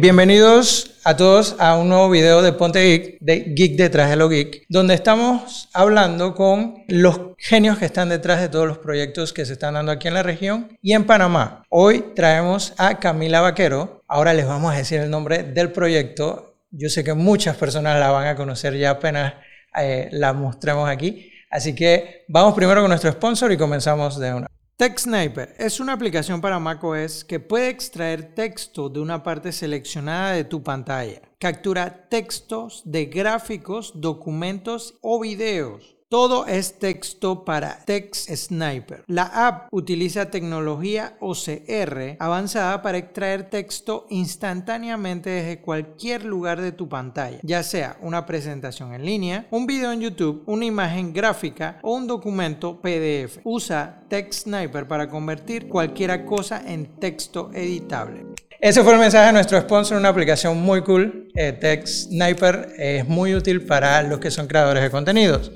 Bienvenidos a todos a un nuevo video de Ponte Geek, de Geek detrás de lo Geek, donde estamos hablando con los genios que están detrás de todos los proyectos que se están dando aquí en la región y en Panamá. Hoy traemos a Camila Vaquero. Ahora les vamos a decir el nombre del proyecto. Yo sé que muchas personas la van a conocer ya apenas eh, la mostremos aquí. Así que vamos primero con nuestro sponsor y comenzamos de una. TechSniper es una aplicación para macOS que puede extraer texto de una parte seleccionada de tu pantalla. Captura textos de gráficos, documentos o videos todo es texto para Text Sniper. La app utiliza tecnología OCR avanzada para extraer texto instantáneamente desde cualquier lugar de tu pantalla, ya sea una presentación en línea, un video en YouTube, una imagen gráfica o un documento PDF. Usa Text Sniper para convertir cualquier cosa en texto editable. Ese fue el mensaje de nuestro sponsor, una aplicación muy cool. Eh, Text Sniper es muy útil para los que son creadores de contenidos.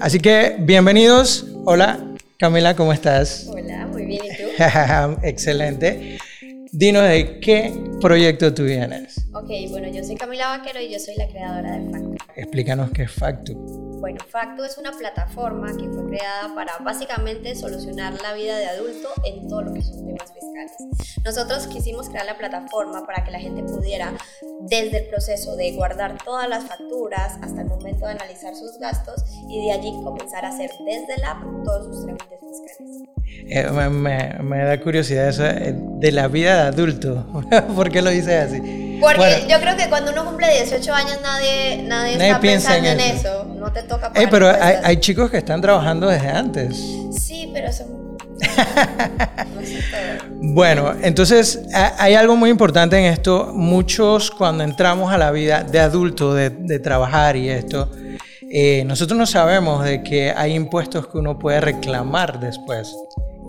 Así que bienvenidos. Hola, Camila, ¿cómo estás? Hola, muy bien. ¿Y tú? Excelente. Dinos de qué proyecto tú vienes. Ok, bueno, yo soy Camila Vaquero y yo soy la creadora de Factu. Explícanos qué es Factu. Bueno, Factu es una plataforma que fue creada para básicamente solucionar la vida de adulto en todo lo que son temas fiscales. Nosotros quisimos crear la plataforma para que la gente pudiera, desde el proceso de guardar todas las facturas hasta el momento de analizar sus gastos y de allí comenzar a hacer desde la app todos sus trámites fiscales. Eh, me, da curiosidad eso eh, de la vida de adulto. ¿Por qué lo dices así? Porque yo creo que cuando uno cumple 18 años nadie, nadie, está pensando en eso. No te toca pagar Pero hay, hay, chicos que están trabajando desde antes. Sí, pero son... bueno, entonces hay algo muy importante en esto. Muchos cuando entramos a la vida de adulto, de, de trabajar y esto, eh, nosotros no sabemos de que hay impuestos que uno puede reclamar después,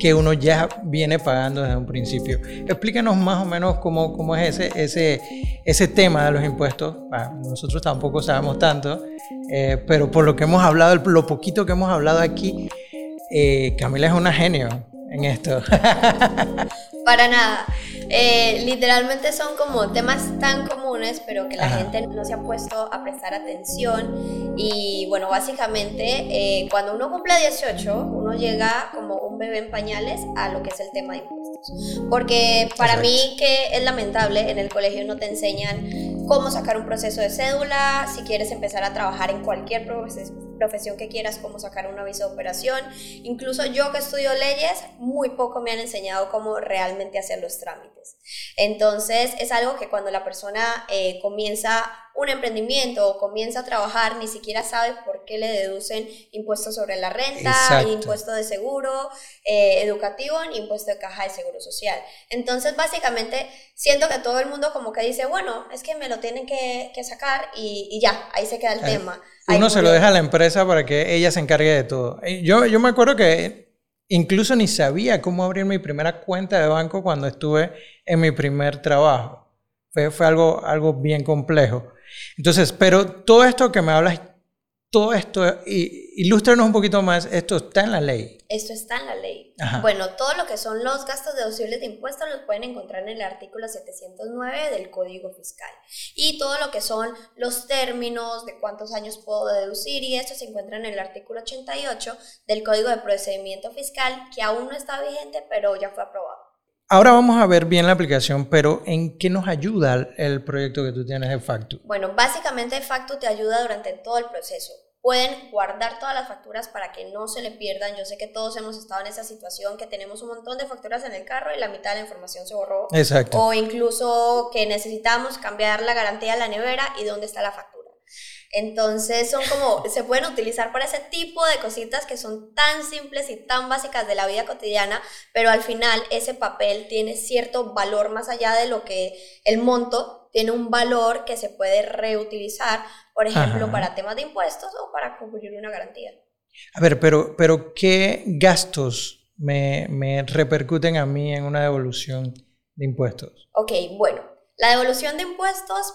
que uno ya viene pagando desde un principio. Explícanos más o menos cómo, cómo es ese, ese, ese tema de los impuestos. nosotros tampoco sabemos tanto, eh, pero por lo que hemos hablado, lo poquito que hemos hablado aquí, eh, Camila es una genio en esto. Para nada. Eh, literalmente son como temas tan comunes, pero que la gente no se ha puesto a prestar atención. Y bueno, básicamente, eh, cuando uno cumple 18, uno llega como un bebé en pañales a lo que es el tema de impuestos. Porque para mí, que es lamentable, en el colegio no te enseñan cómo sacar un proceso de cédula, si quieres empezar a trabajar en cualquier profesión que quieras, cómo sacar un aviso de operación. Incluso yo que estudio leyes, muy poco me han enseñado cómo realmente hacer los trámites. Entonces es algo que cuando la persona eh, comienza un emprendimiento o comienza a trabajar, ni siquiera sabe por qué le deducen impuestos sobre la renta, impuesto de seguro eh, educativo, ni impuesto de caja de seguro social. Entonces básicamente siento que todo el mundo como que dice, bueno, es que me lo tienen que, sacar y, ya, ahí se queda el tema. Uno se lo deja a la empresa para que ella se encargue de todo. Yo, yo me acuerdo que Incluso ni sabía cómo abrir mi primera cuenta de banco cuando estuve en mi primer trabajo. Fue, fue algo, algo bien complejo. Entonces, pero todo esto que me hablas todo esto, y, ilústranos un poquito más, esto está en la ley. Esto está en la ley. Bueno, todo lo que son los gastos deducibles de impuestos los pueden encontrar en el artículo 709 del Código Fiscal. Y todo lo que son los términos de cuántos años puedo deducir, y esto se encuentra en el artículo 88 del Código de Procedimiento Fiscal, que aún no está vigente, pero ya fue aprobado. Ahora vamos a ver bien la aplicación, pero ¿en qué nos ayuda el proyecto que tú tienes de Factu? Bueno, básicamente Factu te ayuda durante todo el proceso. Pueden guardar todas las facturas para que no se le pierdan. Yo sé que todos hemos estado en esa situación que tenemos un montón de facturas en el carro y la mitad de la información se borró. Exacto. O incluso que necesitamos cambiar la garantía de la nevera y dónde está la factura. Entonces son como, se pueden utilizar para ese tipo de cositas que son tan simples y tan básicas de la vida cotidiana, pero al final ese papel tiene cierto valor más allá de lo que el monto tiene un valor que se puede reutilizar, por ejemplo, para temas de impuestos o para cubrir una garantía. A ver, pero, pero ¿qué gastos me, me repercuten a mí en una devolución de impuestos? Ok, bueno, la devolución de impuestos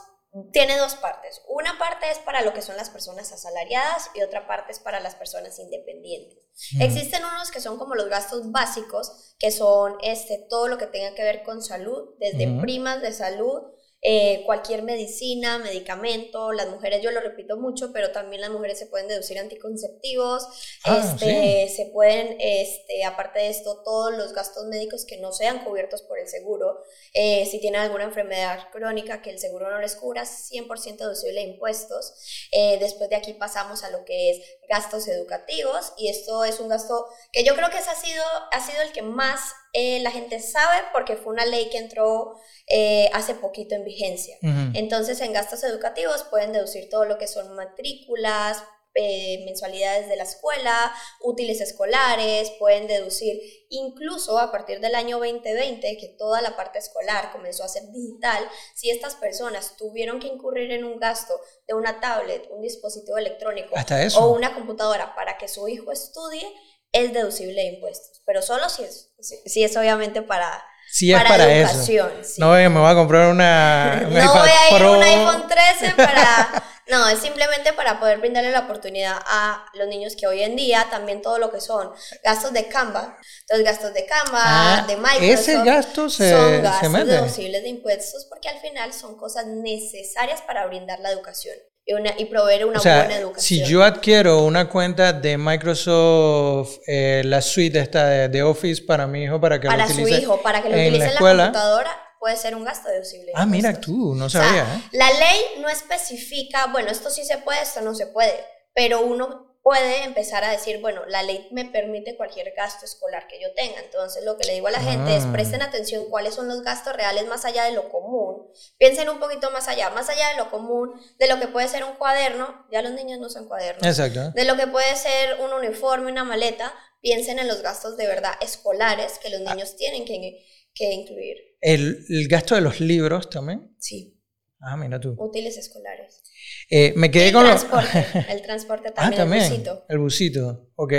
tiene dos partes. Una parte es para lo que son las personas asalariadas y otra parte es para las personas independientes. Existen unos que son como los gastos básicos, que son este, todo lo que tenga que ver con salud, desde primas de salud, eh, cualquier medicina, medicamento, las mujeres, yo lo repito mucho, pero también las mujeres se pueden deducir anticonceptivos, Ah, este, se pueden, este, aparte de esto, todos los gastos médicos que no sean cubiertos por el seguro, eh, si tienen alguna enfermedad crónica que el seguro no les cubra, 100% deducible de impuestos. Eh, después de aquí pasamos a lo que es gastos educativos y esto es un gasto que yo creo que ese ha sido, ha sido el que más eh, la gente sabe porque fue una ley que entró eh, hace poquito en vigencia. Entonces, en gastos educativos pueden deducir todo lo que son matrículas, eh, mensualidades de la escuela, útiles escolares, pueden deducir incluso a partir del año 2020, que toda la parte escolar comenzó a ser digital, si estas personas tuvieron que incurrir en un gasto de una tablet, un dispositivo electrónico eso. o una computadora para que su hijo estudie, es deducible de impuestos, pero solo si es, si, si es obviamente para, es para eso. educación. sí. No me voy a comprar una, un No iPad voy a ir Pro. un iPhone 13 para... No, es simplemente para poder brindarle la oportunidad a los niños que hoy en día también todo lo que son gastos de Canva, los gastos de Canva, Ah, de Microsoft, ese gasto se- son se gastos mete. deducibles de impuestos porque al final son cosas necesarias para brindar la educación y, una, y proveer una O sea, buena educación. si yo adquiero una cuenta de Microsoft, eh, la suite esta de, de Office para mi hijo, para que para lo su utilice hijo, para que lo en utilice la en la computadora, puede ser un gasto deducible. de Ah, mira tú, no O sea, sabía. ¿eh? La ley no especifica, bueno, esto sí se puede, esto no se puede, pero uno puede empezar a decir, bueno, la ley me permite cualquier gasto escolar que yo tenga. Entonces, lo que le digo a la gente es, Ah. presten atención cuáles son los gastos reales más allá de lo común. Piensen un poquito más allá, más allá de lo común, de lo que puede ser un cuaderno, ya los niños no usan cuadernos, Exacto. de lo que puede ser un uniforme, una maleta, piensen en los gastos de verdad escolares que los Ah. niños tienen que, que incluir. El, el gasto de los libros también. Sí, Ah, mira tú. útiles escolares. Eh, me quedé el con lo- transporte, el transporte Ah, también, también. el busito. El busito, ok.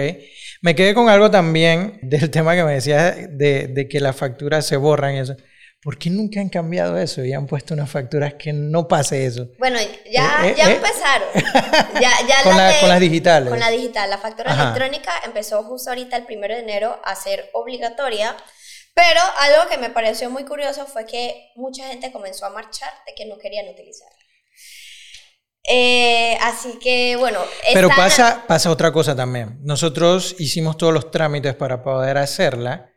Me quedé con algo también del tema que me decías de, de que las facturas se borran y eso. ¿Por qué nunca han cambiado eso y han puesto unas facturas que no pase eso? Bueno, ya, Eh, eh, ya eh. empezaron. Ya, ya Con, la la- ley- con las digitales. Con la digital. La factura Ajá. electrónica empezó justo ahorita el primero de enero a ser obligatoria. Pero algo que me pareció muy curioso fue que mucha gente comenzó a marchar de que no querían utilizarla. Eh, así que, bueno. Pero pasa, pasa otra cosa también. Nosotros hicimos todos los trámites para poder hacerla.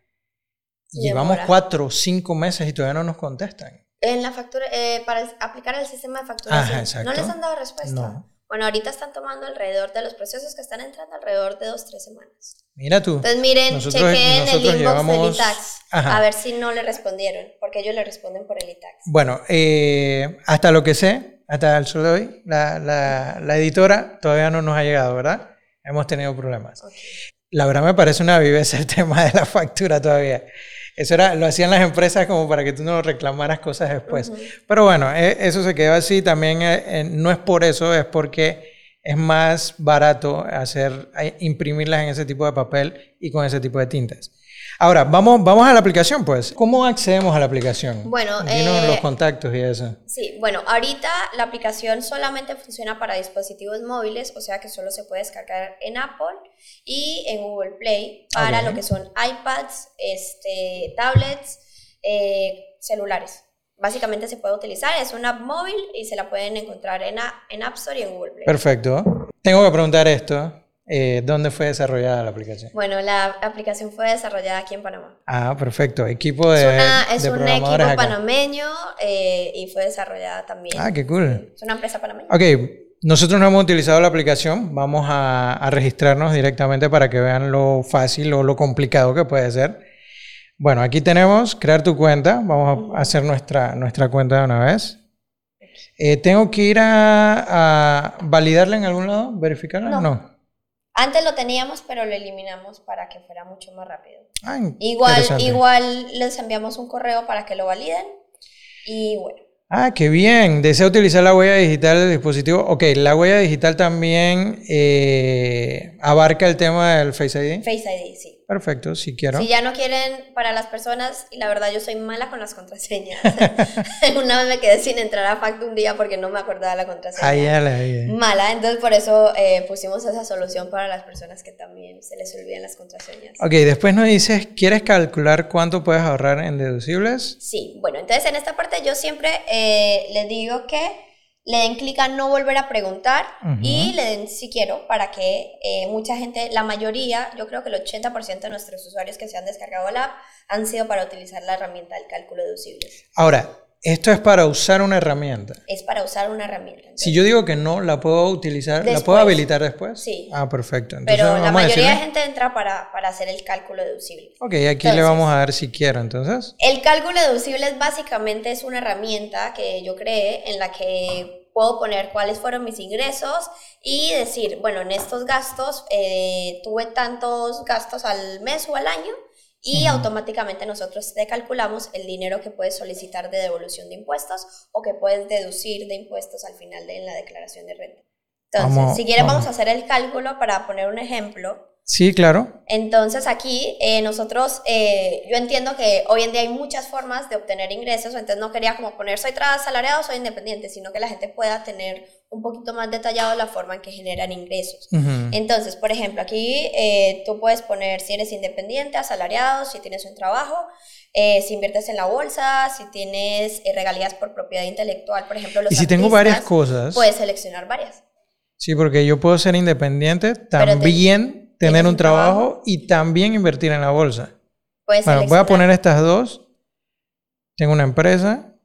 Y Llevamos cuatro o cinco meses y todavía no nos contestan. En la factura, eh, para aplicar el sistema de facturación. Ajá, exacto. ¿No les han dado respuesta? No. Bueno, ahorita están tomando alrededor de los procesos que están entrando alrededor de dos, tres semanas. Mira tú. Entonces miren, Nosotros- chequen el nosotros inbox del llevamos- ITAX Ajá. a ver si no le respondieron, porque ellos le responden por el ITAX. Bueno, eh, hasta lo que sé, hasta el sol de hoy, la, la- la editora todavía no nos ha llegado, ¿verdad? Hemos tenido problemas. Ok. La verdad me parece una viveza el tema de la factura todavía. Eso era, lo hacían las empresas como para que tú no reclamaras cosas después. Pero bueno, eh, eso se quedó así. También eh, eh, no es por eso, es porque es más barato hacer, imprimirlas en ese tipo de papel y con ese tipo de tintas. Ahora, vamos, vamos a la aplicación, pues. ¿Cómo accedemos a la aplicación? Bueno, Dinos eh, los contactos y eso. Sí, bueno, ahorita la aplicación solamente funciona para dispositivos móviles, o sea que solo se puede descargar en Apple y en Google Play para lo que son iPads, este, tablets, eh, celulares. Básicamente se puede utilizar, es una app móvil y se la pueden encontrar en, a- en App Store y en Google Play. Perfecto. Tengo que preguntar esto. Eh, ¿Dónde fue desarrollada la aplicación? Bueno, la aplicación fue desarrollada aquí en Panamá. Ah, perfecto. Equipo de, es una- es de un equipo acá. panameño eh, y fue desarrollada también. Ah, qué cool. Es una empresa panameña. Ok, nosotros no hemos utilizado la aplicación. Vamos a, a registrarnos directamente para que vean lo fácil o lo complicado que puede ser. Bueno, aquí tenemos crear tu cuenta. Vamos a hacer nuestra, nuestra cuenta de una vez. Eh, ¿Tengo que ir a, a validarla en algún lado? ¿Verificarla? No. Antes lo teníamos, pero lo eliminamos para que fuera mucho más rápido. Ah, Igual, igual les enviamos un correo para que lo validen. Y bueno, Ah, qué bien. ¿Desea utilizar la huella digital del dispositivo? Ok, la huella digital también eh, abarca el tema del Face ID. Face ID, sí. Perfecto, si quiero. Si ya no quieren para las personas, y la verdad yo soy mala con las contraseñas. Una vez me quedé sin entrar a Facto un día porque no me acordaba la contraseña. Ahí. Mala, entonces por eso eh, pusimos esa solución para las personas que también se les olvidan las contraseñas. Ok, después nos dices, ¿quieres calcular cuánto puedes ahorrar en deducibles? Sí, bueno, entonces en esta parte yo siempre eh, les digo que le den clic a no volver a preguntar y le den si quiero para que eh, mucha gente, la mayoría, yo creo que el 80% de nuestros usuarios que se han descargado la app han sido para utilizar la herramienta del cálculo deducibles. Ahora, esto es para usar una herramienta. Es para usar una herramienta. si yo digo que no, ¿la puedo utilizar? ¿La puedo habilitar después? Sí. Ah, perfecto. Pero la mayoría de gente entra para, para, hacer el cálculo deducible. Ok, aquí le vamos a dar si quiero, entonces. El cálculo deducible es básicamente es una herramienta que yo creé en la que puedo poner cuáles fueron mis ingresos y decir, bueno, en estos gastos eh, tuve tantos gastos al mes o al año y automáticamente nosotros te calculamos el dinero que puedes solicitar de devolución de impuestos o que puedes deducir de impuestos al final de la declaración de renta. Entonces, si quieres vamos. a hacer el cálculo para poner un ejemplo. Sí, claro. Entonces aquí eh, nosotros, eh, yo entiendo que hoy en día hay muchas formas de obtener ingresos, entonces no quería como poner soy asalariado, soy independiente, sino que la gente pueda tener un poquito más detallado la forma en que generan ingresos. Entonces, por ejemplo, aquí eh, tú puedes poner si eres independiente, asalariado, si tienes un trabajo, si inviertes en la bolsa, si tienes regalías por propiedad intelectual, por ejemplo, los Y si tengo varias cosas. Puedes seleccionar varias. Sí, porque yo puedo ser independiente, también tener un, trabajo, y también invertir en la bolsa. bueno, voy a poner estas dos. Tengo una empresa.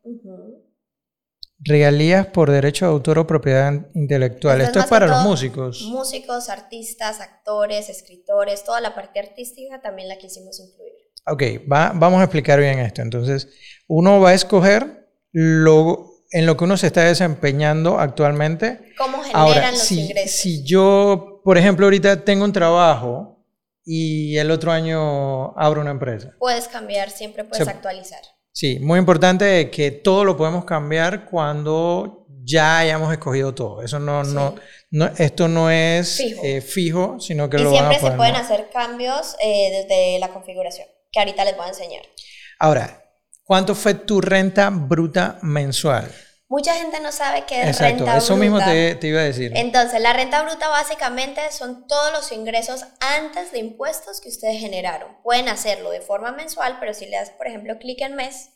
Regalías por derecho de autor o propiedad intelectual. Esto, es para los músicos. Músicos, artistas, actores, escritores, toda la parte artística también la quisimos incluir. Ok, va, vamos a explicar bien esto. Entonces, uno va a escoger lo, en lo que uno se está desempeñando actualmente. ¿Cómo generan los ingresos? Si yo por ejemplo, ahorita tengo un trabajo y el otro año abro una empresa. Puedes cambiar, siempre puedes actualizar. Sí, muy importante que todo lo podemos cambiar cuando ya hayamos escogido todo. Eso no, no, no, esto no es fijo, eh, sino que y lo siempre se pueden hacer cambios eh, desde la configuración, que ahorita les voy a enseñar. Ahora, ¿cuánto fue tu renta bruta mensual? Mucha gente no sabe qué es Exacto, renta eso mismo te, iba a decir. Entonces, la renta bruta básicamente son todos los ingresos antes de impuestos que ustedes generaron. Pueden hacerlo de forma mensual, pero si le das, por ejemplo, clic en mes,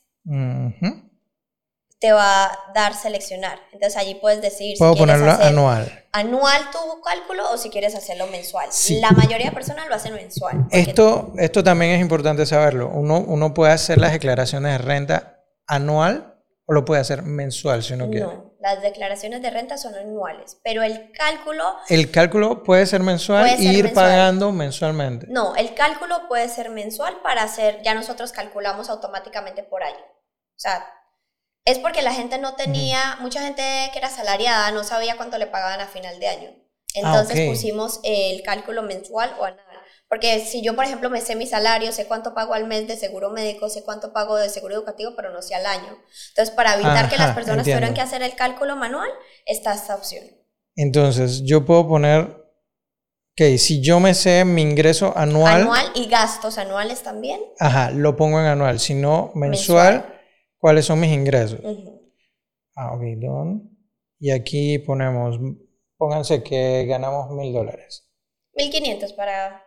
te va a dar seleccionar. Entonces, allí puedes decir Puedo si ponerlo anual. Anual tu cálculo o si quieres hacerlo mensual. La mayoría de personas lo hacen mensual. Esto, esto también es importante saberlo. Uno, uno puede hacer las declaraciones de renta anual ¿O lo puede hacer mensual si uno quiere? No, las declaraciones de renta son anuales, pero el cálculo... El cálculo puede ser mensual e ir pagando mensualmente. No, el cálculo puede ser mensual para hacer, ya nosotros calculamos automáticamente por año. O sea, es porque la gente no tenía, mucha gente que era salariada no sabía cuánto le pagaban a final de año. Ah, Entonces pusimos el cálculo mensual o anual. Porque si yo, por ejemplo, me sé mi salario, sé cuánto pago al mes de seguro médico, sé cuánto pago de seguro educativo, pero no sé al año. Entonces, para evitar que las personas tuvieran que hacer el cálculo manual, está esta opción. Entonces, yo puedo poner que si yo me sé mi ingreso anual. Anual y gastos anuales también. Ajá, lo pongo en anual. Si no, mensual, ¿cuáles son mis ingresos? Ah, ok, done. Y aquí ponemos, pónganse que ganamos mil dólares. Mil quinientos para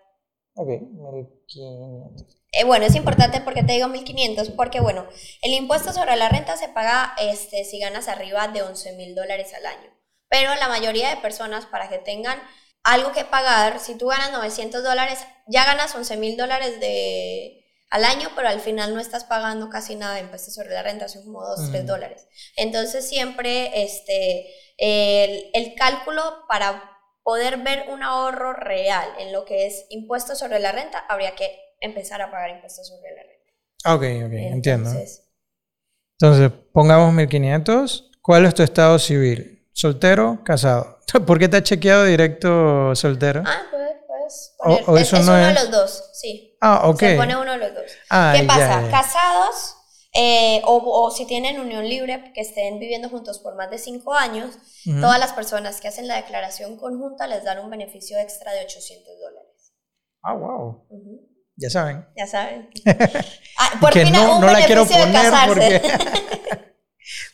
Ok, 1500. Eh, bueno, es importante porque te digo 1500, porque bueno, el impuesto sobre la renta se paga este, si ganas arriba de 11 mil dólares al año. Pero la mayoría de personas, para que tengan algo que pagar, si tú ganas 900 dólares, ya ganas 11 mil dólares de, al año, pero al final no estás pagando casi nada de impuestos sobre la renta, son como 2, 3 dólares. Entonces siempre este, el, el cálculo para poder ver un ahorro real en lo que es impuestos sobre la renta, habría que empezar a pagar impuestos sobre la renta. Ok, ok, entiendo. Entonces, pongamos 1500. ¿Cuál es tu estado civil? ¿Soltero? ¿Casado? ¿Por qué te has chequeado directo soltero? Ah, pues, poner. O, eso es, uno de los dos, sí. Ah, ok. Se pone uno de los dos. Ah, ¿Qué pasa? Casados eh, o, si tienen unión libre, que estén viviendo juntos por más de cinco años, todas las personas que hacen la declaración conjunta les dan un beneficio extra de 800 dólares. Ah, wow. Ya saben. Ya saben. Ah, por que fin no, un no la quiero poner casarse. porque...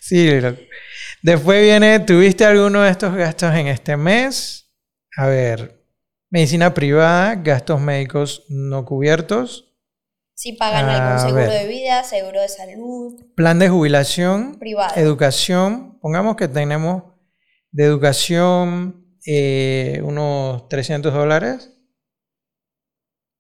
sí. Después viene, ¿tuviste alguno de estos gastos en este mes? A ver, medicina privada, gastos médicos no cubiertos, Si pagan A algún seguro ver. de vida, seguro de salud, plan de jubilación, privado. educación, pongamos que tenemos de educación eh, unos 300 dólares.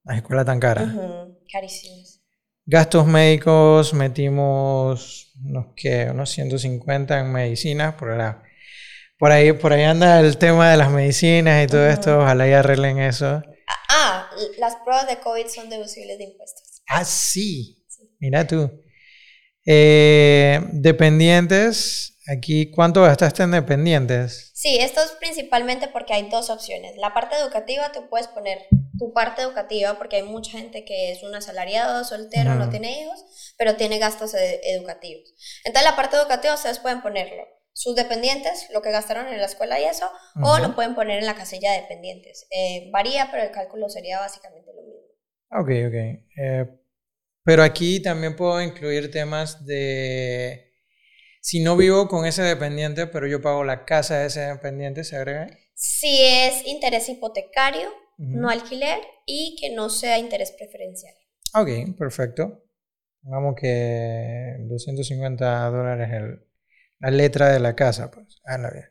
La escuela tan cara. Ujú, Carísimos. Gastos médicos metimos unos, ¿qué? unos 150 en medicinas. Por, la- por, ahí, por ahí anda el tema de las medicinas y todo esto. Ojalá y arreglen eso. Ah, Ah, las pruebas de COVID son deducibles de impuestos. Ah, sí. Sí. Mira tú. Eh, dependientes. Aquí, ¿cuánto gastaste en dependientes? Sí, esto es principalmente porque hay dos opciones. La parte educativa, tú puedes poner tu parte educativa porque hay mucha gente que es un asalariado, soltero, no tiene hijos, pero tiene gastos e- educativos. Entonces, la parte educativa ustedes pueden ponerlo. Sus dependientes, lo que gastaron en la escuela y eso, o lo pueden poner en la casilla de dependientes. Eh, varía, pero el cálculo sería básicamente lo mismo. Ok, ok. Eh, pero aquí también puedo incluir temas de... Si no vivo con ese dependiente, pero yo pago la casa de ese dependiente, ¿se agrega? Si es interés hipotecario, no alquiler, y que no sea interés preferencial. Ok, perfecto. Pongamos que 250 dólares el- la letra de la casa, pues. Ah, no, bien.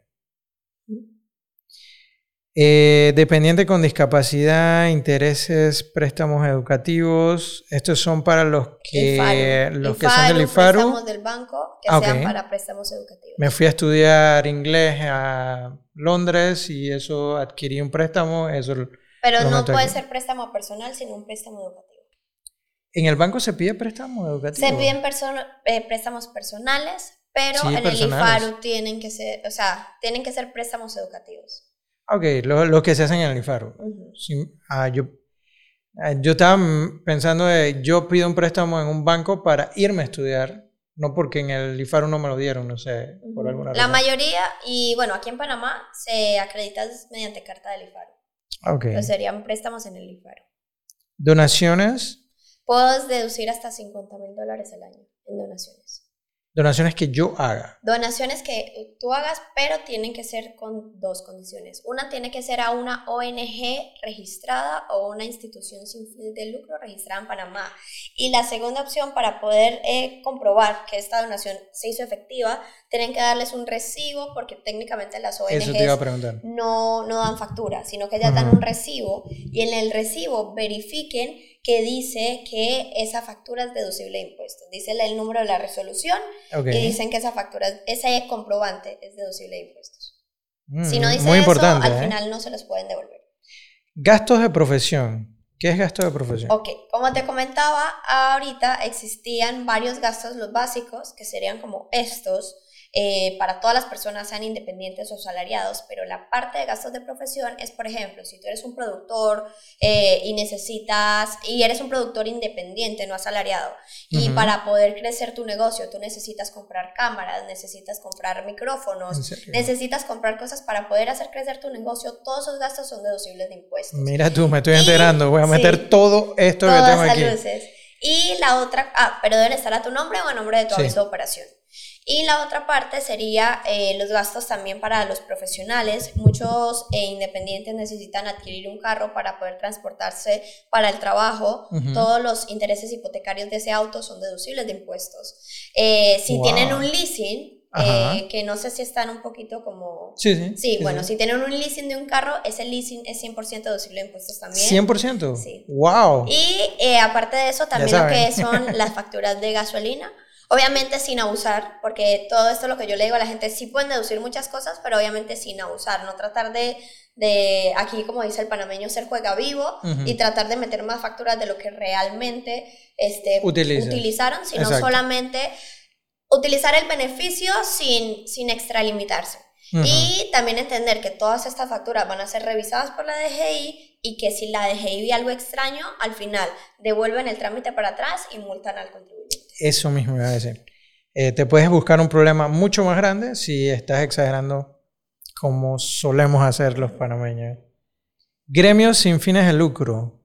Eh, dependiente con discapacidad, intereses, préstamos educativos. Estos son para los que, IFARU. los que son del IFARU. préstamos del banco que Ah, sean para préstamos educativos. Me fui a estudiar inglés a Londres y eso adquirí un préstamo. Eso, Pero no puede aquí. ser préstamo personal, sino un préstamo educativo. ¿En el banco se pide préstamo educativo? Se piden perso- eh, préstamos personales, pero Sí, en personales. el IFARU tienen que ser, o sea, tienen que ser préstamos educativos. Ok, lo, lo que se hacen en el IFARU. Ujú. Sí, ah, yo, ah, yo estaba pensando de, yo pido un préstamo en un banco para irme a estudiar, no porque en el IFARU no me lo dieron, no sé, por alguna La razón. mayoría, y bueno, aquí en Panamá se acredita mediante carta del IFARU. Ok. Entonces serían préstamos en el IFARU. Donaciones, Puedes deducir hasta 50 mil dólares al año en donaciones. Donaciones que yo haga. Donaciones que tú hagas, pero tienen que ser con dos condiciones. Una tiene que ser a una ONG registrada o una institución sin fin de lucro registrada en Panamá. Y la segunda opción para poder eh, comprobar que esta donación se hizo efectiva, tienen que darles un recibo porque técnicamente las ONGs no, no dan factura, sino que ellas dan un recibo y en el recibo verifiquen que dice que esa factura es deducible de impuestos. Dice el número de la resolución Ok. y dicen que esa factura, ese comprobante es deducible de impuestos. Si no Mm, dice Muy eso, al ¿eh? final no se los pueden devolver. Gastos de profesión. ¿Qué es gasto de profesión? Ok, como te comentaba, ahorita existían varios gastos, los básicos, que serían como estos, eh, para todas las personas, sean independientes o salariados, pero la parte de gastos de profesión es, por ejemplo, si tú eres un productor eh, y necesitas, y eres un productor independiente, no asalariado, y para poder crecer tu negocio, tú necesitas comprar cámaras, necesitas comprar ¿En micrófonos, necesitas comprar cosas para poder hacer crecer tu negocio, todos esos gastos son deducibles de impuestos. Mira tú, me estoy Y- enterando. Voy a meter sí. todo esto que tengo aquí. luces. Y la otra, ah, pero deben estar a tu nombre o a nombre de tu Sí. aviso de operación. Y la otra parte sería eh, los gastos también para los profesionales. Muchos eh, independientes necesitan adquirir un carro para poder transportarse para el trabajo. Ujú. Todos los intereses hipotecarios de ese auto son deducibles de impuestos. Eh, si Wow. tienen un leasing, eh, que no sé si están un poquito como... Sí, sí. Sí, bueno, si tienen un leasing de un carro, ese leasing es 100% deducible de impuestos también. 100%. Sí. Wow. Y eh, aparte de eso, también lo que son las facturas de gasolina. Obviamente sin abusar, porque todo esto lo que yo le digo a la gente, sí pueden deducir muchas cosas, pero obviamente sin abusar, no tratar de, de aquí como dice el panameño, ser juega vivo y tratar de meter más facturas de lo que realmente este, utilizaron, sino Exacto. solamente utilizar el beneficio sin, sin extralimitarse. Y también entender que todas estas facturas van a ser revisadas por la DGI y que si la DGI ve algo extraño, al final devuelven el trámite para atrás y multan al contribuyente. Eso mismo iba a decir. Eh, te puedes buscar un problema mucho más grande si estás exagerando como solemos hacer los panameños. Gremios sin fines de lucro.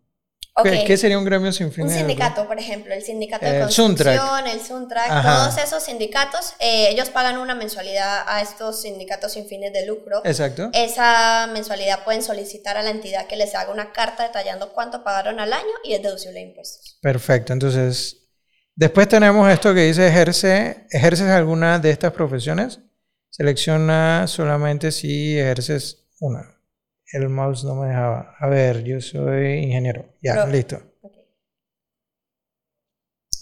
¿Qué sería un gremio sin fines Un de sindicato, por ejemplo, el sindicato de construcción, Suntrack. el Suntrack, todos esos sindicatos, eh, ellos pagan una mensualidad a estos sindicatos sin fines de lucro. Exacto. Esa mensualidad pueden solicitar a la entidad que les haga una carta detallando cuánto pagaron al año y es deducible de impuestos. Perfecto, entonces, después tenemos esto que dice ejerce, ¿ejerces alguna de estas profesiones? Selecciona solamente si ejerces una. El mouse no me dejaba. A ver, yo soy ingeniero. Ya, listo.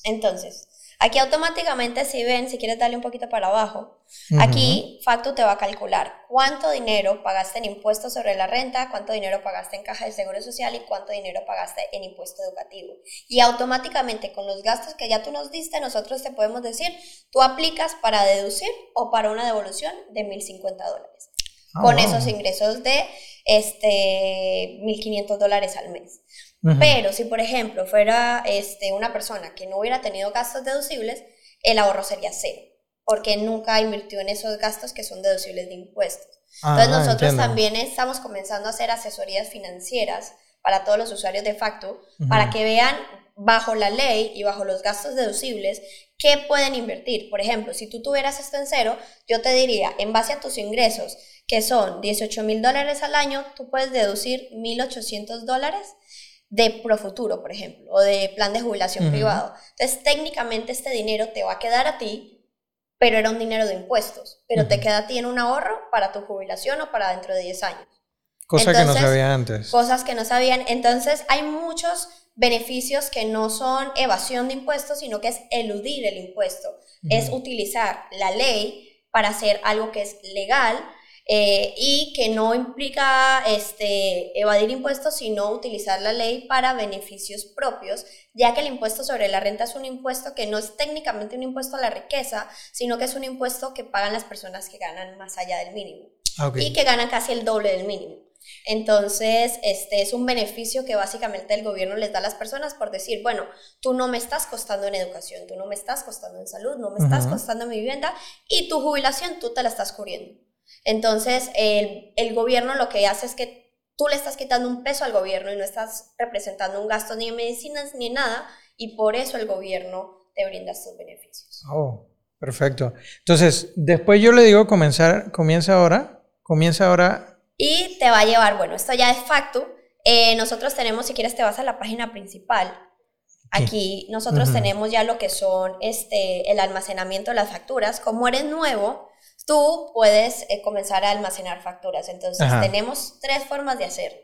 Entonces, aquí automáticamente si ven, si quieres darle un poquito para abajo, aquí Factu te va a calcular cuánto dinero pagaste en impuestos sobre la renta, cuánto dinero pagaste en caja de seguro social y cuánto dinero pagaste en impuesto educativo. Y automáticamente con los gastos que ya tú nos diste, nosotros te podemos decir, tú aplicas para deducir o para una devolución de 1.050 dólares. Ah, con wow. esos ingresos de este 1.500 dólares al mes. Pero si, por ejemplo, fuera este, una persona que no hubiera tenido gastos deducibles, el ahorro sería cero, porque nunca invirtió en esos gastos que son deducibles de impuestos. Entonces Ah, nosotros entiendo. también estamos comenzando a hacer asesorías financieras para todos los usuarios de Facto, para que vean bajo la ley y bajo los gastos deducibles qué pueden invertir. Por ejemplo, si tú tuvieras esto en cero, yo te diría, en base a tus ingresos, que son 18 mil dólares al año, tú puedes deducir 1.800 dólares de Profuturo, por ejemplo, o de plan de jubilación privado. Entonces, técnicamente este dinero te va a quedar a ti, pero era un dinero de impuestos, pero te queda a ti en un ahorro para tu jubilación o para dentro de 10 años. Cosa que no sabía antes. Cosas que no sabían. Entonces, hay muchos beneficios que no son evasión de impuestos, sino que es eludir el impuesto. Es utilizar la ley para hacer algo que es legal eh, y que no implica este, evadir impuestos, sino utilizar la ley para beneficios propios, ya que el impuesto sobre la renta es un impuesto que no es técnicamente un impuesto a la riqueza, sino que es un impuesto que pagan las personas que ganan más allá del mínimo Ah, y que ganan casi el doble del mínimo. Entonces, este es un beneficio que básicamente el gobierno les da a las personas por decir, bueno, tú no me estás costando en educación, tú no me estás costando en salud, no me estás costando en mi vivienda y tu jubilación tú te la estás cubriendo. Entonces, el, el gobierno lo que hace es que tú le estás quitando un peso al gobierno y no estás representando un gasto ni en medicinas ni en nada y por eso el gobierno te brinda estos beneficios. Oh, perfecto. Entonces, después yo le digo comenzar, comienza ahora, comienza ahora. Y te va a llevar, bueno, esto ya es facto. Eh, nosotros tenemos, si quieres, te vas a la página principal. Aquí nosotros tenemos ya lo que son este, el almacenamiento de las facturas. Como eres nuevo, tú puedes eh, comenzar a almacenar facturas. Entonces, Ajá. tenemos tres formas de hacerlo.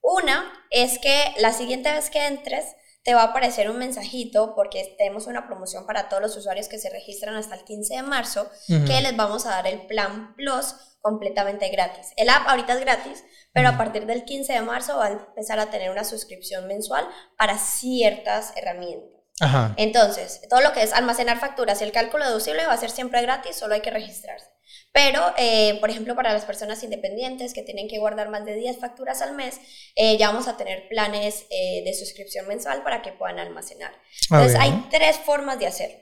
Una es que la siguiente vez que entres, te va a aparecer un mensajito porque tenemos una promoción para todos los usuarios que se registran hasta el 15 de marzo que les vamos a dar el plan Plus completamente gratis. El app ahorita es gratis, pero a partir del 15 de marzo va a empezar a tener una suscripción mensual para ciertas herramientas. Ajá. Entonces, todo lo que es almacenar facturas y el cálculo deducible va a ser siempre gratis, solo hay que registrarse. Pero, eh, por ejemplo, para las personas independientes que tienen que guardar más de 10 facturas al mes, eh, ya vamos a tener planes eh, de suscripción mensual para que puedan almacenar. Ah, Entonces, hay tres formas de hacerlo.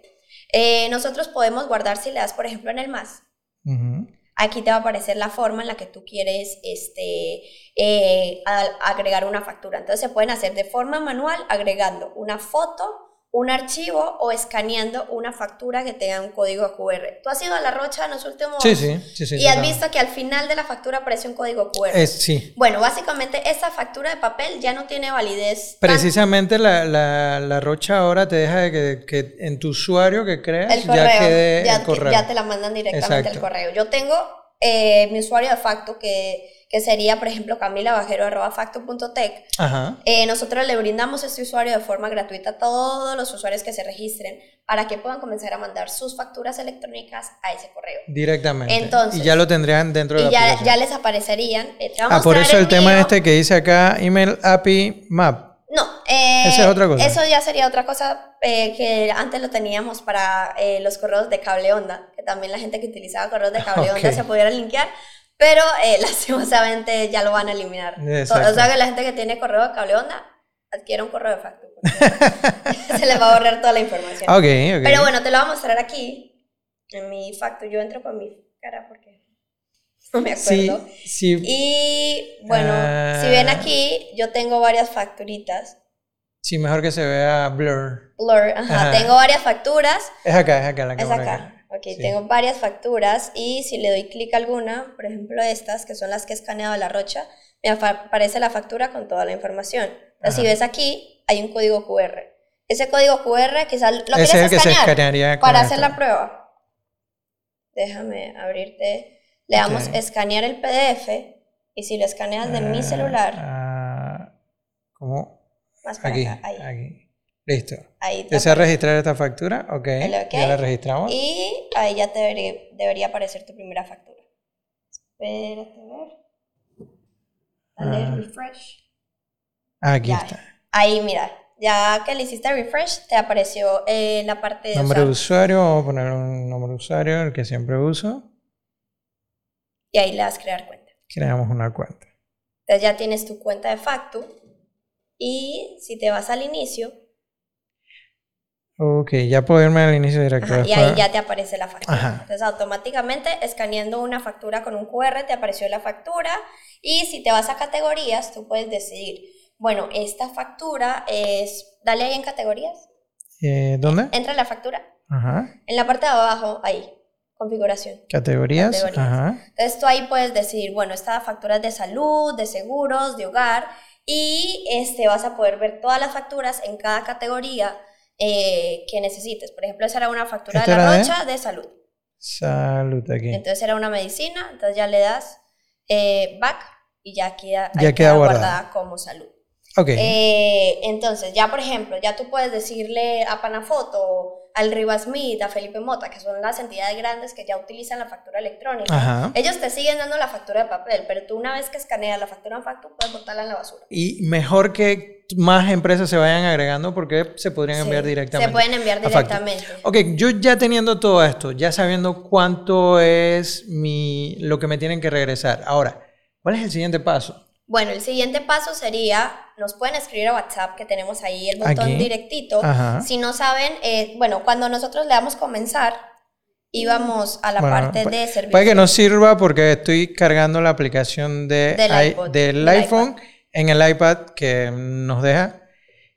Eh, nosotros podemos guardar si le das, por ejemplo, en el más. Ujú. Aquí te va a aparecer la forma en la que tú quieres este, eh, a- agregar una factura. Entonces se pueden hacer de forma manual agregando una foto, un archivo o escaneando una factura que tenga un código QR. ¿Tú has ido a La Rocha en los últimos... Sí, sí, sí, sí. y has claro. visto que al final de la factura aparece un código QR. Es, sí. Bueno, básicamente esa factura de papel ya no tiene validez. Precisamente la, la, la rocha ahora te deja de que, que en tu usuario que creas el correo, ya quede ya, el correo. ya te la mandan directamente al correo. Yo tengo eh, mi usuario de facto que, que sería, por ejemplo, camilavajero.facto.tech. Ajá. Eh, nosotros le brindamos este usuario de forma gratuita a todos los usuarios que se registren para que puedan comenzar a mandar sus facturas electrónicas a ese correo. Directamente. Entonces- y ya lo tendrían dentro de Y la ya, aplicación. ya les aparecerían. eh, ah, por eso el tema mío. este que dice acá, email API Map. No, eh, Esa es otra cosa. Eso ya sería otra cosa eh, que antes lo teníamos para eh, los correos de cable onda, que también la gente que utilizaba correos de cable onda Ok. se pudiera linkear, pero eh, lastimosamente ya lo van a eliminar. Exacto. O sea que la gente que tiene correo de cable onda adquiere un correo de facto. se les va a borrar toda la información. Ok, ok. Pero bueno, te lo voy a mostrar aquí en mi facto. Yo entro con mi cara porque no me sí, acuerdo. sí. Y bueno, Ah. si ven aquí, yo tengo varias facturitas Sí, mejor que se vea blur. Blur, ajá. Tengo varias facturas. Es acá, es acá la cámara. Es acá. Ok, tengo varias facturas y si le doy clic a alguna, por ejemplo estas, que son las que he escaneado la rocha, me aparece la factura con toda la información. Entonces, si ves aquí, hay un código QR. Ese código QR quizás lo quieres es el escanear para hacer la prueba. Déjame abrirte. Le damos escanear el PDF y si lo escaneas de mi ah, celular. Ah, ¿Cómo? aquí, aquí. Listo. Ahí ¿Desea registrar esta factura? Ok. Ya la registramos. Y ahí ya te debería, aparecer tu primera factura. Espérate a ver. Dale ah. refresh. Aquí está. Ahí, mira. Ya que le hiciste refresh, te apareció eh, la parte de. Nombre de usuario, vamos a poner un nombre de usuario, el que siempre uso. Y ahí le das crear cuenta. Creamos una cuenta. Entonces ya tienes tu cuenta de Factu y si te vas al inicio. Ok, ya puedo irme al inicio directo. y ahí ya te aparece la factura. Entonces automáticamente escaneando una factura con un QR te apareció la factura y si te vas a categorías tú puedes decidir, bueno, esta factura es, dale ahí en categorías. Eh, ¿Dónde? Entra en la factura. Ajá. En la parte de abajo, ahí, configuración. Categorías. Ajá. Entonces tú ahí puedes decidir, bueno, esta factura es de salud, de seguros, de hogar y este, vas a poder ver todas las facturas en cada categoría eh, que necesites. Por ejemplo, esa era una factura de la rocha de, salud. Salud aquí. Entonces era una medicina, entonces ya le das eh, back y ya queda, ya queda, guardada. como salud. Okay. Eh, entonces, ya por ejemplo, ya tú puedes decirle a Panafoto al Rivasmith, a Felipe Mota, que son las entidades grandes que ya utilizan la factura electrónica, ellos te siguen dando la factura de papel, pero tú una vez que escaneas la factura en factura, puedes botarla en la basura. Y mejor que más empresas se vayan agregando porque se podrían enviar directamente. Se pueden enviar directamente. Ok, yo ya teniendo todo esto, ya sabiendo cuánto es mi, lo que me tienen que regresar. Ahora, ¿cuál es el siguiente paso? Bueno, el siguiente paso sería, nos pueden escribir a WhatsApp, que tenemos ahí el botón directito. Si no saben, eh, bueno, cuando nosotros le damos comenzar, íbamos a la parte de servicio. Puede que nos sirva porque estoy cargando la aplicación de del, iPhone en el iPad que nos deja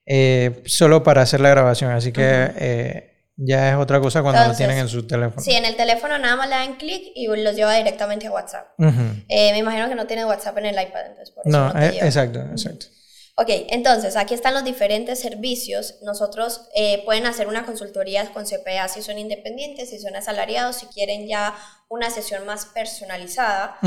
eh, solo para hacer la grabación. Así que ya es otra cosa cuando lo tienen en su teléfono. Sí, en el teléfono nada más le dan clic y los lleva directamente a WhatsApp. Eh, me imagino que no tiene WhatsApp en el iPad, entonces por eso no, no eh, exacto, exacto. Ok, entonces aquí están los diferentes servicios. Nosotros eh, pueden hacer una consultoría con CPA si son independientes, si son asalariados, si quieren ya una sesión más personalizada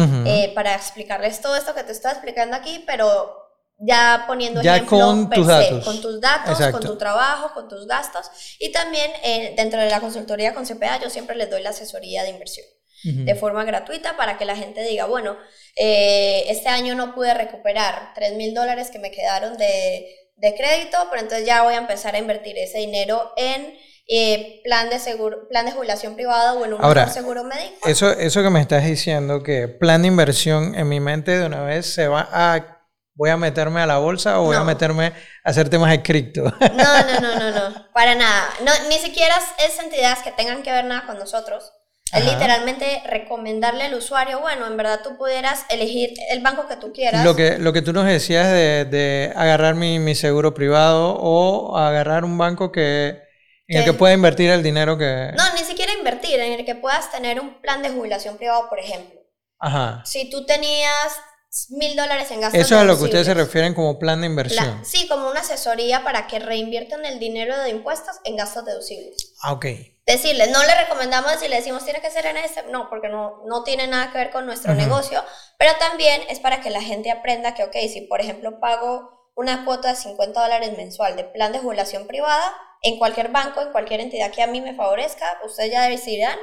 para explicarles todo esto que te estoy explicando aquí, pero ya poniendo ejemplo con tus datos, con tus datos, con tu trabajo, con tus gastos. Y también eh, dentro de la consultoría con CPA yo siempre les doy la asesoría de inversión de forma gratuita para que la gente diga, bueno, eh, este año no pude recuperar 3 mil dólares que me quedaron de, de, crédito, pero entonces ya voy a empezar a invertir ese dinero en eh, plan de seguro, plan de jubilación privada o en un seguro médico. Eso, eso que me estás diciendo, que plan de inversión en mi mente de una vez se va a voy a meterme a la bolsa o voy a meterme a hacer temas de cripto. No, no, no, no, no, para nada. No, ni siquiera es entidades que tengan que ver nada con nosotros. Es literalmente recomendarle al usuario, bueno, en verdad tú pudieras elegir el banco que tú quieras. Lo que, lo que tú nos decías de, de agarrar mi, mi, seguro privado o agarrar un banco que, en el que pueda invertir el dinero que... No, ni siquiera invertir, en el que puedas tener un plan de jubilación privado, por ejemplo. Ajá. Si tú tenías mil dólares en gastos Eso es a lo que ustedes se refieren como plan de inversión. sí, como una asesoría para que reinviertan el dinero de impuestos en gastos deducibles. Ah, ok. Decirles, no le recomendamos si le decimos tiene que ser en este, no, porque no, no tiene nada que ver con nuestro negocio, pero también es para que la gente aprenda que, ok, si por ejemplo pago una cuota de 50 dólares mensual de plan de jubilación privada, en cualquier banco, en cualquier entidad que a mí me favorezca, ustedes ya decidirán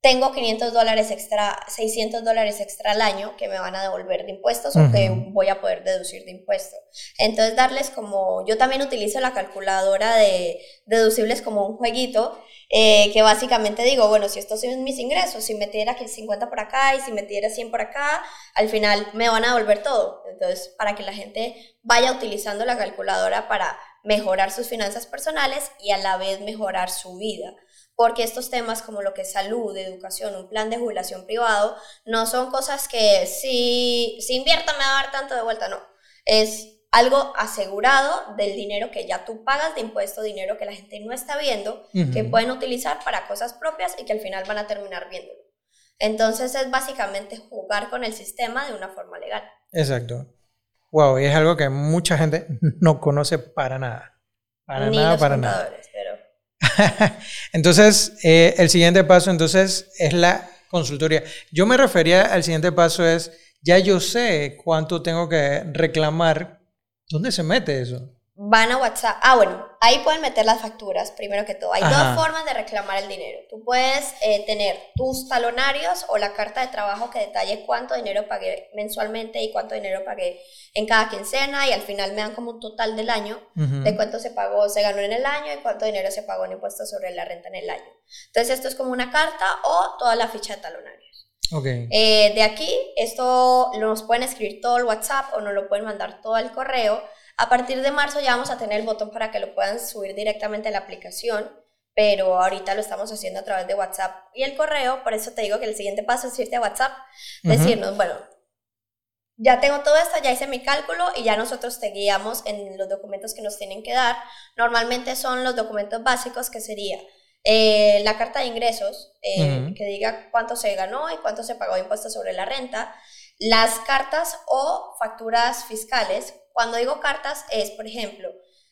tengo 500 dólares extra, 600 dólares extra al año que me van a devolver de impuestos o que voy a poder deducir de impuestos. Entonces, darles como, yo también utilizo la calculadora de deducibles como un jueguito, eh, que básicamente digo, bueno, si estos son mis ingresos, si metiera aquí 50 por acá y si metiera 100 por acá, al final me van a devolver todo. Entonces, para que la gente vaya utilizando la calculadora para mejorar sus finanzas personales y a la vez mejorar su vida porque estos temas como lo que es salud, educación, un plan de jubilación privado, no son cosas que si, si invierta me va a dar tanto de vuelta, no. Es algo asegurado del dinero que ya tú pagas de impuesto, dinero que la gente no está viendo, que pueden utilizar para cosas propias y que al final van a terminar viéndolo. Entonces es básicamente jugar con el sistema de una forma legal. Exacto. Wow, y es algo que mucha gente no conoce para nada. Para Ni nada, los para nada. entonces, eh, el siguiente paso entonces es la consultoría. Yo me refería al siguiente paso es, ya yo sé cuánto tengo que reclamar. ¿Dónde se mete eso? van a WhatsApp. Ah, bueno, ahí pueden meter las facturas, primero que todo. Hay Ajá. dos formas de reclamar el dinero. Tú puedes eh, tener tus talonarios o la carta de trabajo que detalle cuánto dinero pagué mensualmente y cuánto dinero pagué en cada quincena y al final me dan como un total del año de cuánto se pagó, se ganó en el año y cuánto dinero se pagó en impuestos sobre la renta en el año. Entonces esto es como una carta o toda la ficha de talonarios. Ok. Eh, de aquí, esto nos pueden escribir todo el WhatsApp o nos lo pueden mandar todo el correo. A partir de marzo ya vamos a tener el botón para que lo puedan subir directamente a la aplicación, pero ahorita lo estamos haciendo a través de WhatsApp y el correo. Por eso te digo que el siguiente paso es irte a WhatsApp, decirnos, bueno, ya tengo todo esto, ya hice mi cálculo y ya nosotros te guiamos en los documentos que nos tienen que dar. Normalmente son los documentos básicos que sería eh, la carta de ingresos, eh, que diga cuánto se ganó y cuánto se pagó de impuestos sobre la renta, las cartas o facturas fiscales. Cuando digo cartas es, por ejemplo,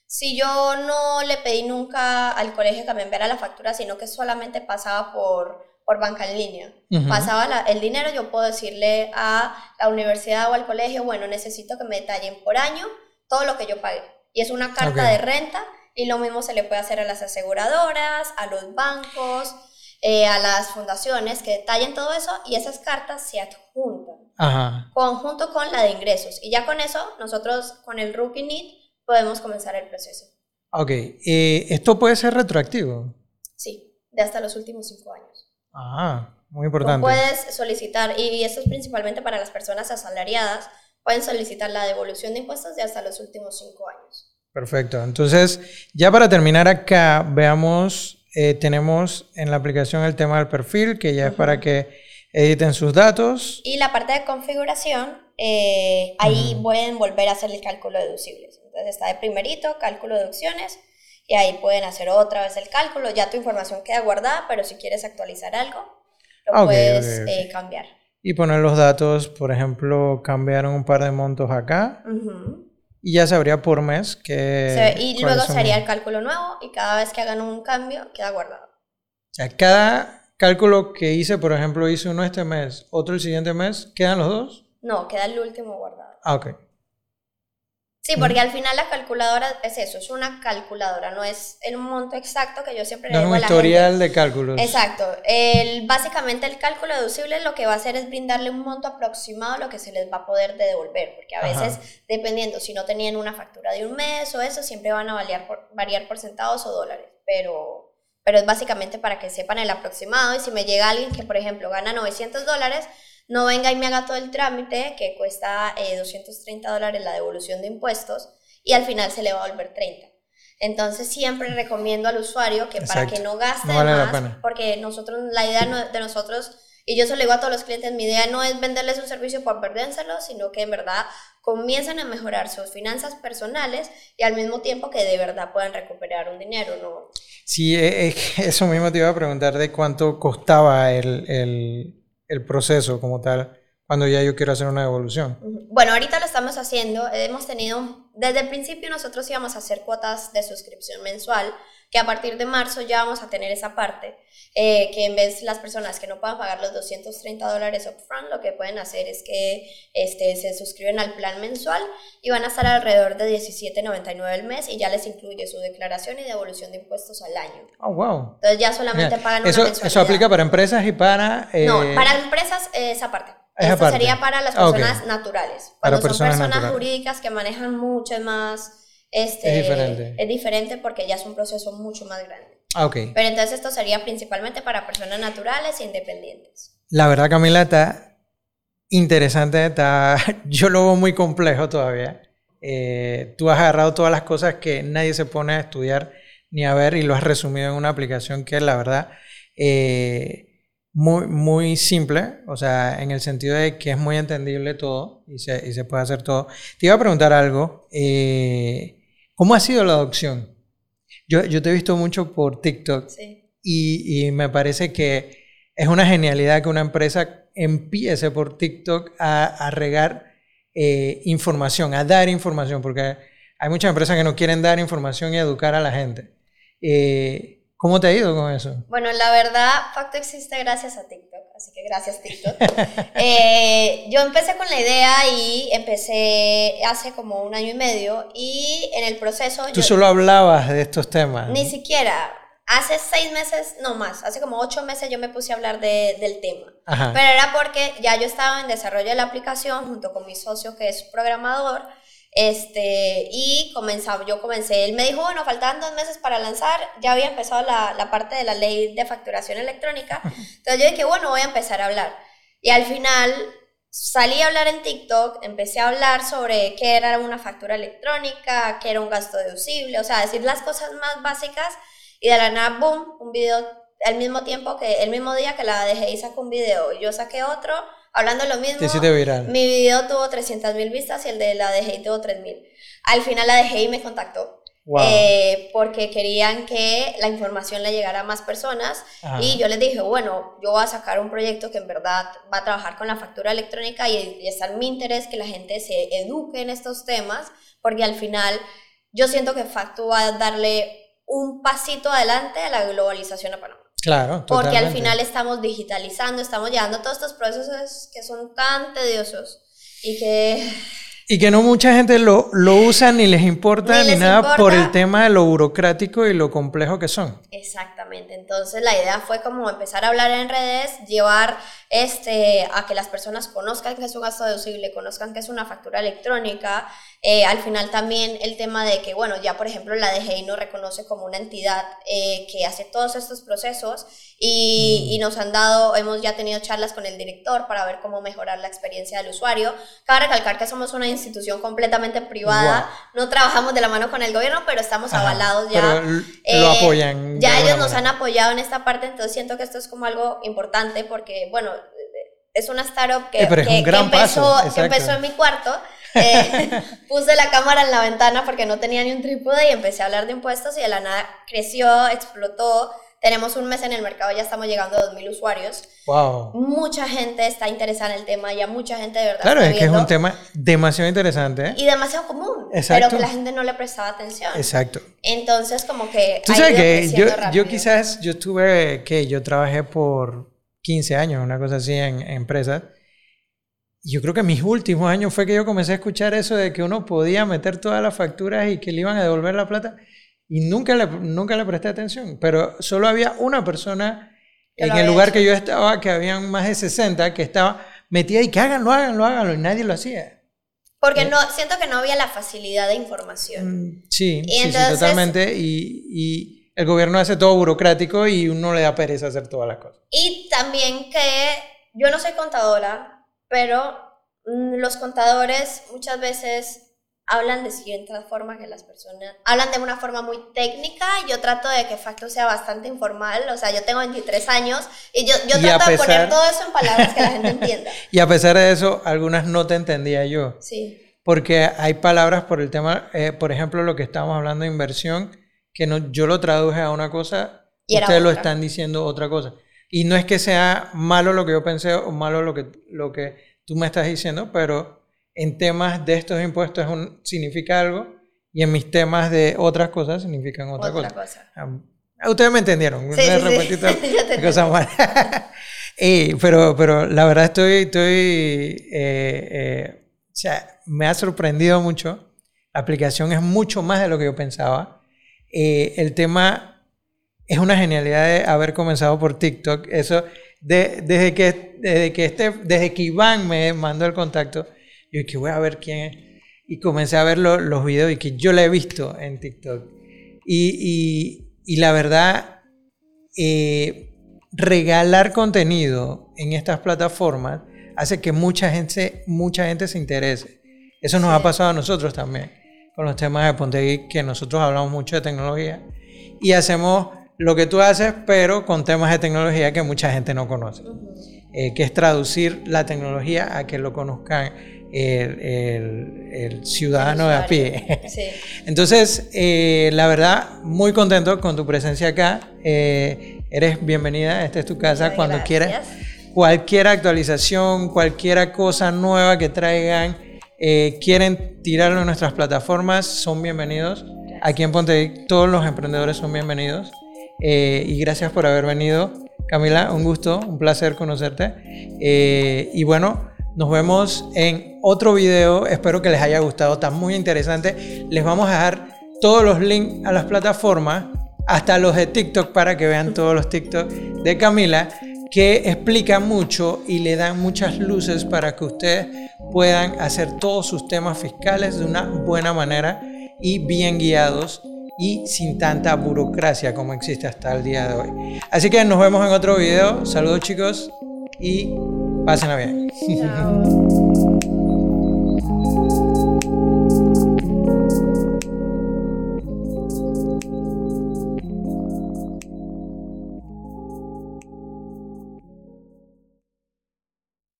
si yo no le pedí nunca al colegio que me enviara la factura, sino que solamente pasaba por, por banca en línea, pasaba la- el dinero, yo puedo decirle a la universidad o al colegio, bueno, necesito que me detallen por año todo lo que yo pagué. Y es una carta de renta y lo mismo se le puede hacer a las aseguradoras, a los bancos, eh, a las fundaciones que detallen todo eso y esas cartas se adjuntan Ajá. conjunto con la de ingresos. Y ya con eso, nosotros con el Rookie Need podemos comenzar el proceso. Ok. Eh, ¿Esto puede ser retroactivo? Sí, de hasta los últimos cinco años. Ajá. Muy Tú importante. puedes solicitar, y esto es principalmente para las personas asalariadas, pueden solicitar la devolución de impuestos de hasta los últimos cinco años. Perfecto. Entonces, ya para terminar acá, veamos, eh, tenemos en la aplicación el tema del perfil, que ya es para que editen sus datos. Y la parte de configuración, eh, ahí pueden volver a hacer el cálculo de deducibles. Entonces está de primerito, cálculo de deducciones, y ahí pueden hacer otra vez el cálculo. Ya tu información queda guardada, pero si quieres actualizar algo, lo Ah, puedes eh, cambiar. Y poner los datos, por ejemplo, cambiaron un par de montos acá Ujú. Y ya sabría por mes que... Y luego se haría el cálculo nuevo y cada vez que hagan un cambio queda guardado. O sea, cada cálculo que hice, por ejemplo, hice uno este mes, otro el siguiente mes, ¿quedan los dos? No, queda el último guardado. Ah, ok. Sí, porque al final la calculadora es eso, es una calculadora, no es el monto exacto que yo siempre No le es digo un a la gente. de cálculos. Exacto. El, básicamente el cálculo deducible lo que va a hacer es brindarle un monto aproximado a lo que se les va a poder de devolver, porque a Ajá. veces, dependiendo, si no tenían una factura de un mes o eso, siempre van a variar por, variar por centavos o dólares, pero, pero es básicamente para que sepan el aproximado y si me llega alguien que, por ejemplo, gana 900 dólares, no venga y me haga todo el trámite que cuesta eh, 230 dólares la devolución de impuestos y al final se le va a volver 30. Entonces siempre recomiendo al usuario que para que no gaste No vale la más, porque nosotros, la idea de nosotros, y yo se lo digo a todos los clientes, mi idea no es venderles un servicio por perdérselo, sino que en verdad comiencen a mejorar sus finanzas personales y al mismo tiempo que de verdad puedan recuperar un dinero, ¿no? Sí, eh, eh, eso mismo te iba a preguntar de cuánto costaba el, el- el proceso como tal cuando ya yo quiero hacer una devolución. Bueno, ahorita lo estamos haciendo. Hemos tenido, desde el principio nosotros íbamos a hacer cuotas de suscripción mensual, que a partir de marzo ya vamos a tener esa parte, eh, que en vez las personas que no puedan pagar los 230 dólares upfront, lo que pueden hacer es que este, se suscriben al plan mensual y van a estar alrededor de 17.99 el mes y ya les incluye su declaración y devolución de impuestos al año. Oh, wow. Entonces ya solamente Genial. pagan Eso, una eso aplica para empresas y para... eh, No, para empresas eh, esa parte. Esa Esto parte. sería para las Ah, personas naturales. Para Cuando son personas personas naturales. jurídicas que manejan mucho más, este, Es diferente. Es diferente porque ya es un proceso mucho más grande. Ah, ok. Pero entonces esto sería principalmente para personas naturales e independientes. La verdad, Camila, está interesante, está, yo lo veo muy complejo todavía. Eh, tú has agarrado todas las cosas que nadie se pone a estudiar ni a ver y lo has resumido en una aplicación que la verdad, eh, muy, muy simple, o sea, en el sentido de que es muy entendible todo y se, y se puede hacer todo. Te iba a preguntar algo, eh, ¿cómo ha sido la adopción? Yo, yo te he visto mucho por TikTok y, y, me parece que es una genialidad que una empresa empiece por TikTok a, a regar eh, información, a dar información, porque hay muchas empresas que no quieren dar información y educar a la gente. Eh, ¿Cómo te ha ido con eso? Bueno, la verdad, Facto existe gracias a TikTok, así que gracias TikTok. Eh, yo empecé con la idea y empecé hace como un año y medio y en el proceso... ¿Tú solo hablabas de estos temas? Ni siquiera. Hace seis meses, no más, hace como ocho meses yo me puse a hablar de, del tema. Pero era porque ya yo estaba en desarrollo de la aplicación junto con mi socio que es programador este, y comenzaba, yo comencé, él me dijo, bueno, faltaban dos meses para lanzar, ya había empezado la, la parte de la ley de facturación electrónica, entonces yo dije, bueno, voy a empezar a hablar. Y al final salí a hablar en TikTok, empecé a hablar sobre qué era una factura electrónica, qué era un gasto deducible, o sea, decir las cosas más básicas. Y de la nada, boom, un video al mismo tiempo que, el mismo día que la dejé y sacó un video y yo saqué otro hablando lo mismo. Mi video tuvo 300 mil vistas y el de la DGI tuvo 3 mil. Al final la DGI me contactó. Eh, porque querían que la información le llegara a más personas y yo les dije, bueno, yo voy a sacar un proyecto que en verdad va a trabajar con la factura electrónica y, y está en mi interés que la gente se eduque en estos temas porque al final yo siento que Factu va a darle un pasito adelante a la globalización a Panamá. Claro, Porque al final estamos digitalizando, estamos llevando todos estos procesos que son tan tediosos y que y que no mucha gente lo, lo usa ni les importa ni, nada por el tema de lo burocrático y lo complejo que son. Exactamente. Entonces la idea fue como empezar a hablar en redes, llevar este, a que las personas conozcan que es un gasto deducible, conozcan que es una factura electrónica. Eh, al final también el tema de que, bueno, ya por ejemplo la DGI nos reconoce como una entidad eh, que hace todos estos procesos y, y, nos han dado, hemos ya tenido charlas con el director para ver cómo mejorar la experiencia del usuario. Cabe recalcar que somos una institución completamente privada, no trabajamos de la mano con el gobierno, pero estamos avalados ya. Pero lo eh, apoyan. Ya ellos nos han apoyado en esta parte, entonces siento que esto es como algo importante porque, bueno, es una startup que, que, empezó, que empezó en mi cuarto. Eh, puse la cámara en la ventana porque no tenía ni un trípode y empecé a hablar de impuestos y de la nada creció, explotó tenemos un mes en el mercado, ya estamos llegando a 2.000 usuarios. Wow. Mucha gente está interesada en el tema, ya mucha gente de verdad. Claro, es que es un tema demasiado interesante. ¿eh? Y demasiado común, Exacto. pero que la gente no le prestaba atención. Exacto. Entonces, como que... Tú sabes que yo, yo, quizás, yo tuve, que yo trabajé por 15 años, una cosa así, en, en empresas. Yo creo que mis últimos años fue que yo comencé a escuchar eso de que uno podía meter todas las facturas y que le iban a devolver la plata. Y nunca le, nunca le presté atención, pero solo había una persona en el lugar que yo estaba, que habían más de 60, que estaba metida y que háganlo, háganlo, háganlo, y nadie lo hacía. Porque eh, no, siento que no había la facilidad de información. Mm, sí, sí, totalmente. Y, y, el gobierno hace todo burocrático y uno le da pereza hacer todas las cosas. Y también que yo no soy contadora, pero mm, los contadores muchas veces hablan de siguiente forma que las personas hablan de una forma muy técnica yo trato de que Facto sea bastante informal o sea yo tengo 23 años y yo, yo trato de poner todo eso en palabras que la gente entienda. Y a pesar de eso algunas no te entendía yo. Sí. Porque hay palabras por el tema eh, por ejemplo lo que estamos hablando de inversión que no, yo lo traduje a una cosa y ustedes lo están diciendo otra cosa y no es que sea malo lo que yo pensé o malo lo que lo que tú me estás diciendo pero en temas de estos impuestos significa algo y en mis temas de otras cosas significan otra, cosa. Ah, ustedes me entendieron. Sí, sí, y, pero, pero la verdad estoy, estoy eh, eh, o sea, me ha sorprendido mucho. La aplicación es mucho más de lo que yo pensaba. Eh, el tema es una genialidad de haber comenzado por TikTok. Eso, de, desde, que, desde, que este, desde que Iván me mandó el contacto, yo que voy a ver quién es. Y comencé a ver los videos y que yo la he visto en TikTok. Y, y, la verdad, eh, regalar contenido en estas plataformas hace que mucha gente, mucha gente se interese. Eso nos ha pasado a nosotros también, con los temas de Ponte que nosotros hablamos mucho de tecnología y hacemos lo que tú haces, pero con temas de tecnología que mucha gente no conoce, eh, que es traducir la tecnología a que lo conozcan el, ciudadano de a pie. Entonces, eh, la verdad, muy contento con tu presencia acá. Eh, eres bienvenida, esta es tu casa cuando quieras. Cualquier actualización, cualquier cosa nueva que traigan, eh, quieren tirarlo en nuestras plataformas, son bienvenidos. Aquí en Ponte todos los emprendedores son bienvenidos. y gracias por haber venido. Camila, un gusto, un placer conocerte. y bueno, nos vemos en otro video. Espero que les haya gustado. Está muy interesante. Les vamos a dejar todos los links a las plataformas, hasta los de TikTok para que vean todos los TikTok de Camila, que explica mucho y le dan muchas luces para que ustedes puedan hacer todos sus temas fiscales de una buena manera y bien guiados y sin tanta burocracia como existe hasta el día de hoy. Así que nos vemos en otro video. Saludos chicos y Pásenla bien. Chao.